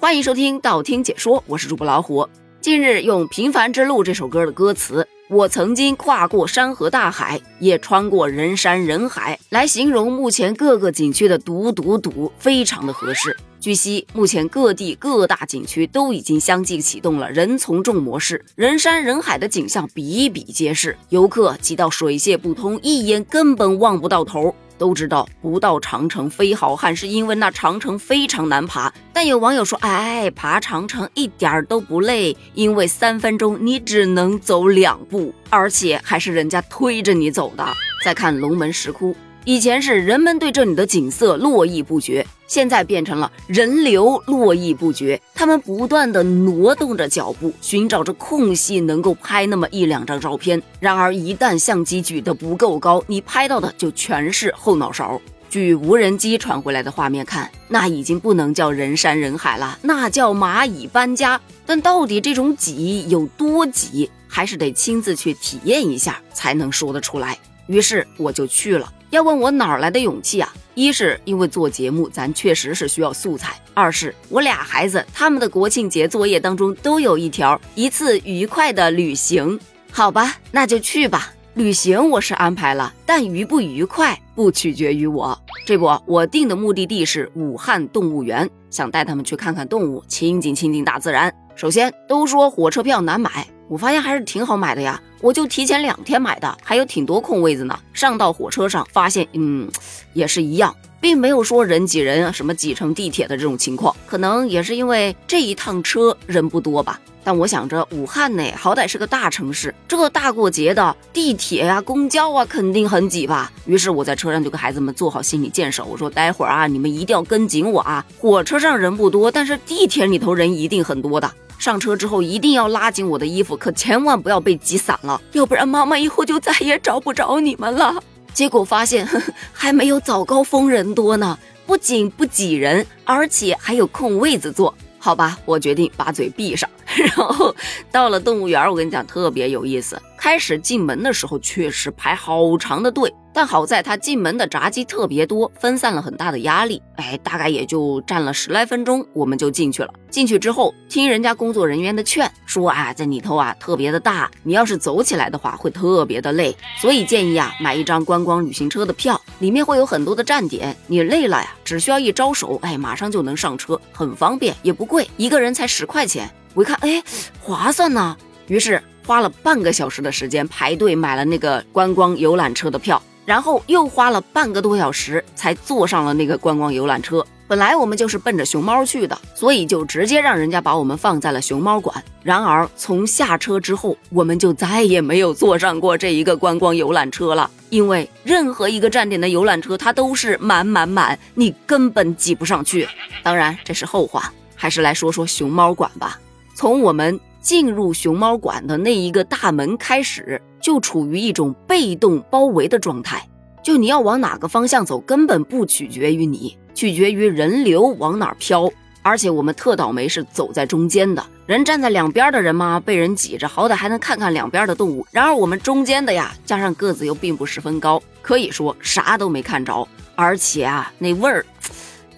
欢迎收听道听解说，我是主播老虎。近日用《平凡之路》这首歌的歌词“我曾经跨过山河大海，也穿过人山人海”来形容目前各个景区的堵堵堵，非常的合适。据悉，目前各地各大景区都已经相继启动了人从众模式，人山人海的景象比比皆是，游客挤到水泄不通，一眼根本望不到头。都知道不到长城非好汉，是因为那长城非常难爬。但有网友说，哎，爬长城一点儿都不累，因为三分钟你只能走两步，而且还是人家推着你走的。再看龙门石窟。以前是人们对这里的景色络绎不绝，现在变成了人流络绎不绝。他们不断的挪动着脚步，寻找着空隙，能够拍那么一两张照片。然而，一旦相机举得不够高，你拍到的就全是后脑勺。据无人机传回来的画面看，那已经不能叫人山人海了，那叫蚂蚁搬家。但到底这种挤有多挤，还是得亲自去体验一下才能说得出来。于是我就去了。要问我哪儿来的勇气啊？一是因为做节目，咱确实是需要素材；二是我俩孩子他们的国庆节作业当中都有一条一次愉快的旅行。好吧，那就去吧。旅行我是安排了，但愉不愉快不取决于我。这不，我定的目的地是武汉动物园，想带他们去看看动物，亲近亲近大自然。首先，都说火车票难买。我发现还是挺好买的呀，我就提前两天买的，还有挺多空位子呢。上到火车上，发现嗯，也是一样，并没有说人挤人啊，什么挤成地铁的这种情况。可能也是因为这一趟车人不多吧。但我想着武汉呢，好歹是个大城市，这大过节的，地铁呀、公交啊，肯定很挤吧。于是我在车上就给孩子们做好心理建设，我说待会儿啊，你们一定要跟紧我啊。火车上人不多，但是地铁里头人一定很多的。上车之后一定要拉紧我的衣服，可千万不要被挤散了，要不然妈妈以后就再也找不着你们了。结果发现 还没有早高峰人多呢，不仅不挤人，而且还有空位子坐。好吧，我决定把嘴闭上。然后到了动物园，我跟你讲特别有意思。开始进门的时候确实排好长的队，但好在他进门的闸机特别多，分散了很大的压力。哎，大概也就站了十来分钟，我们就进去了。进去之后，听人家工作人员的劝，说啊，在里头啊特别的大，你要是走起来的话会特别的累，所以建议啊买一张观光旅行车的票，里面会有很多的站点，你累了呀，只需要一招手，哎，马上就能上车，很方便，也不贵，一个人才十块钱。我一看，哎，划算呢，于是花了半个小时的时间排队买了那个观光游览车的票，然后又花了半个多小时才坐上了那个观光游览车。本来我们就是奔着熊猫去的，所以就直接让人家把我们放在了熊猫馆。然而从下车之后，我们就再也没有坐上过这一个观光游览车了，因为任何一个站点的游览车它都是满满满，你根本挤不上去。当然这是后话，还是来说说熊猫馆吧。从我们进入熊猫馆的那一个大门开始，就处于一种被动包围的状态。就你要往哪个方向走，根本不取决于你，取决于人流往哪飘。而且我们特倒霉，是走在中间的人，站在两边的人嘛，被人挤着，好歹还能看看两边的动物。然而我们中间的呀，加上个子又并不十分高，可以说啥都没看着。而且啊，那味儿。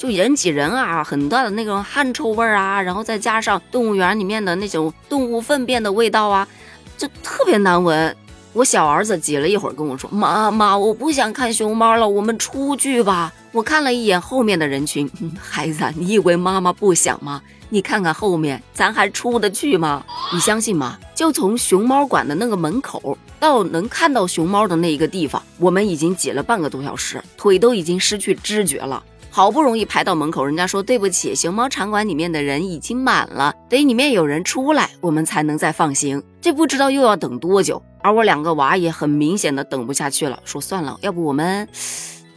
就人挤人啊，很大的那种汗臭味啊，然后再加上动物园里面的那种动物粪便的味道啊，就特别难闻。我小儿子挤了一会儿跟我说：“妈妈，我不想看熊猫了，我们出去吧。”我看了一眼后面的人群，孩子，你以为妈妈不想吗？你看看后面，咱还出得去吗？你相信吗？就从熊猫馆的那个门口到能看到熊猫的那一个地方，我们已经挤了半个多小时，腿都已经失去知觉了。好不容易排到门口，人家说对不起，熊猫场馆里面的人已经满了，得里面有人出来，我们才能再放行。这不知道又要等多久。而我两个娃也很明显的等不下去了，说算了，要不我们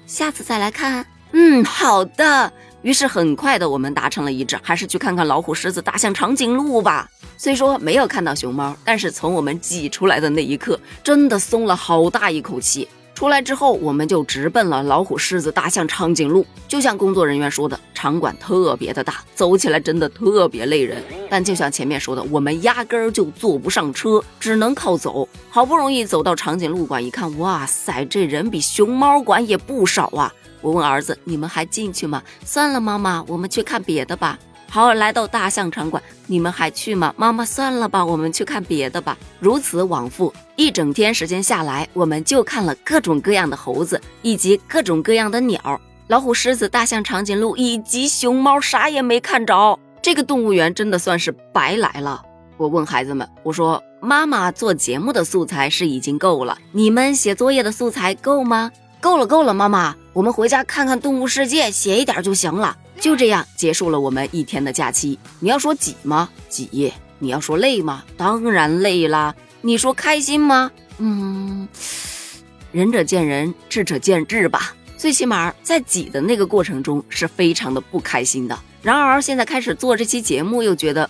下次再来看。嗯，好的。于是很快的我们达成了一致，还是去看看老虎、狮子、大象、长颈鹿吧。虽说没有看到熊猫，但是从我们挤出来的那一刻，真的松了好大一口气。出来之后，我们就直奔了老虎、狮子、大象、长颈鹿。就像工作人员说的，场馆特别的大，走起来真的特别累人。但就像前面说的，我们压根儿就坐不上车，只能靠走。好不容易走到长颈鹿馆，一看，哇塞，这人比熊猫馆也不少啊！我问儿子：“你们还进去吗？”算了，妈妈，我们去看别的吧。好，来到大象场馆，你们还去吗？妈妈，算了吧，我们去看别的吧。如此往复，一整天时间下来，我们就看了各种各样的猴子，以及各种各样的鸟。老虎、狮子、大象、长颈鹿以及熊猫，啥也没看着。这个动物园真的算是白来了。我问孩子们，我说：“妈妈做节目的素材是已经够了，你们写作业的素材够吗？”够了，够了，妈妈，我们回家看看动物世界，写一点就行了。就这样结束了我们一天的假期。你要说挤吗？挤。你要说累吗？当然累啦。你说开心吗？嗯，仁者见仁，智者见智吧。最起码在挤的那个过程中是非常的不开心的。然而现在开始做这期节目，又觉得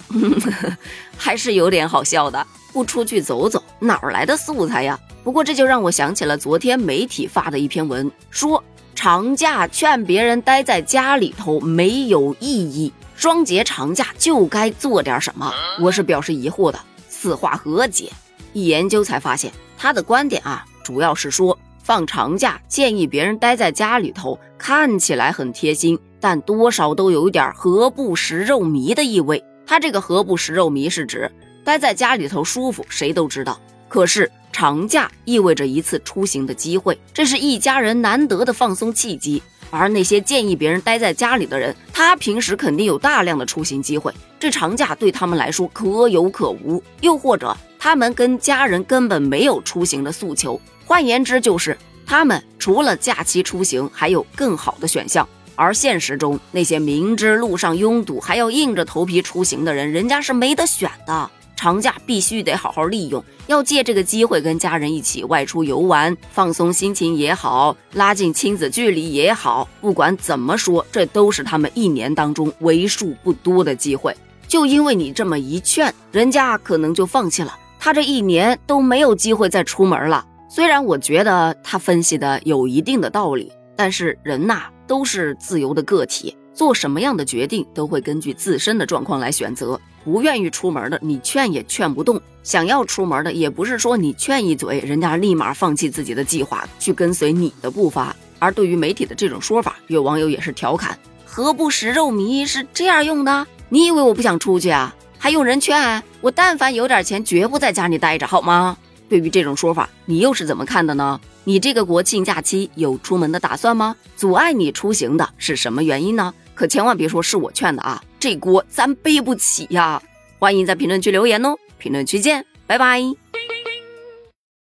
还是有点好笑的。不出去走走，哪儿来的素材呀？不过这就让我想起了昨天媒体发的一篇文，说长假劝别人待在家里头没有意义，双节长假就该做点什么。我是表示疑惑的，此话何解？一研究才发现，他的观点啊，主要是说放长假建议别人待在家里头，看起来很贴心，但多少都有一点何不食肉糜的意味。他这个何不食肉糜是指待在家里头舒服，谁都知道，可是。长假意味着一次出行的机会，这是一家人难得的放松契机。而那些建议别人待在家里的人，他平时肯定有大量的出行机会，这长假对他们来说可有可无。又或者，他们跟家人根本没有出行的诉求，换言之，就是他们除了假期出行，还有更好的选项。而现实中，那些明知路上拥堵还要硬着头皮出行的人，人家是没得选的。长假必须得好好利用，要借这个机会跟家人一起外出游玩，放松心情也好，拉近亲子距离也好。不管怎么说，这都是他们一年当中为数不多的机会。就因为你这么一劝，人家可能就放弃了，他这一年都没有机会再出门了。虽然我觉得他分析的有一定的道理，但是人呐都是自由的个体，做什么样的决定都会根据自身的状况来选择。不愿意出门的，你劝也劝不动；想要出门的，也不是说你劝一嘴，人家立马放弃自己的计划去跟随你的步伐。而对于媒体的这种说法，有网友也是调侃：“何不食肉糜是这样用的？你以为我不想出去啊？还用人劝？我但凡有点钱，绝不在家里待着，好吗？”对于这种说法，你又是怎么看的呢？你这个国庆假期有出门的打算吗？阻碍你出行的是什么原因呢？可千万别说是我劝的啊！这锅咱背不起呀！欢迎在评论区留言哦，评论区见，拜拜。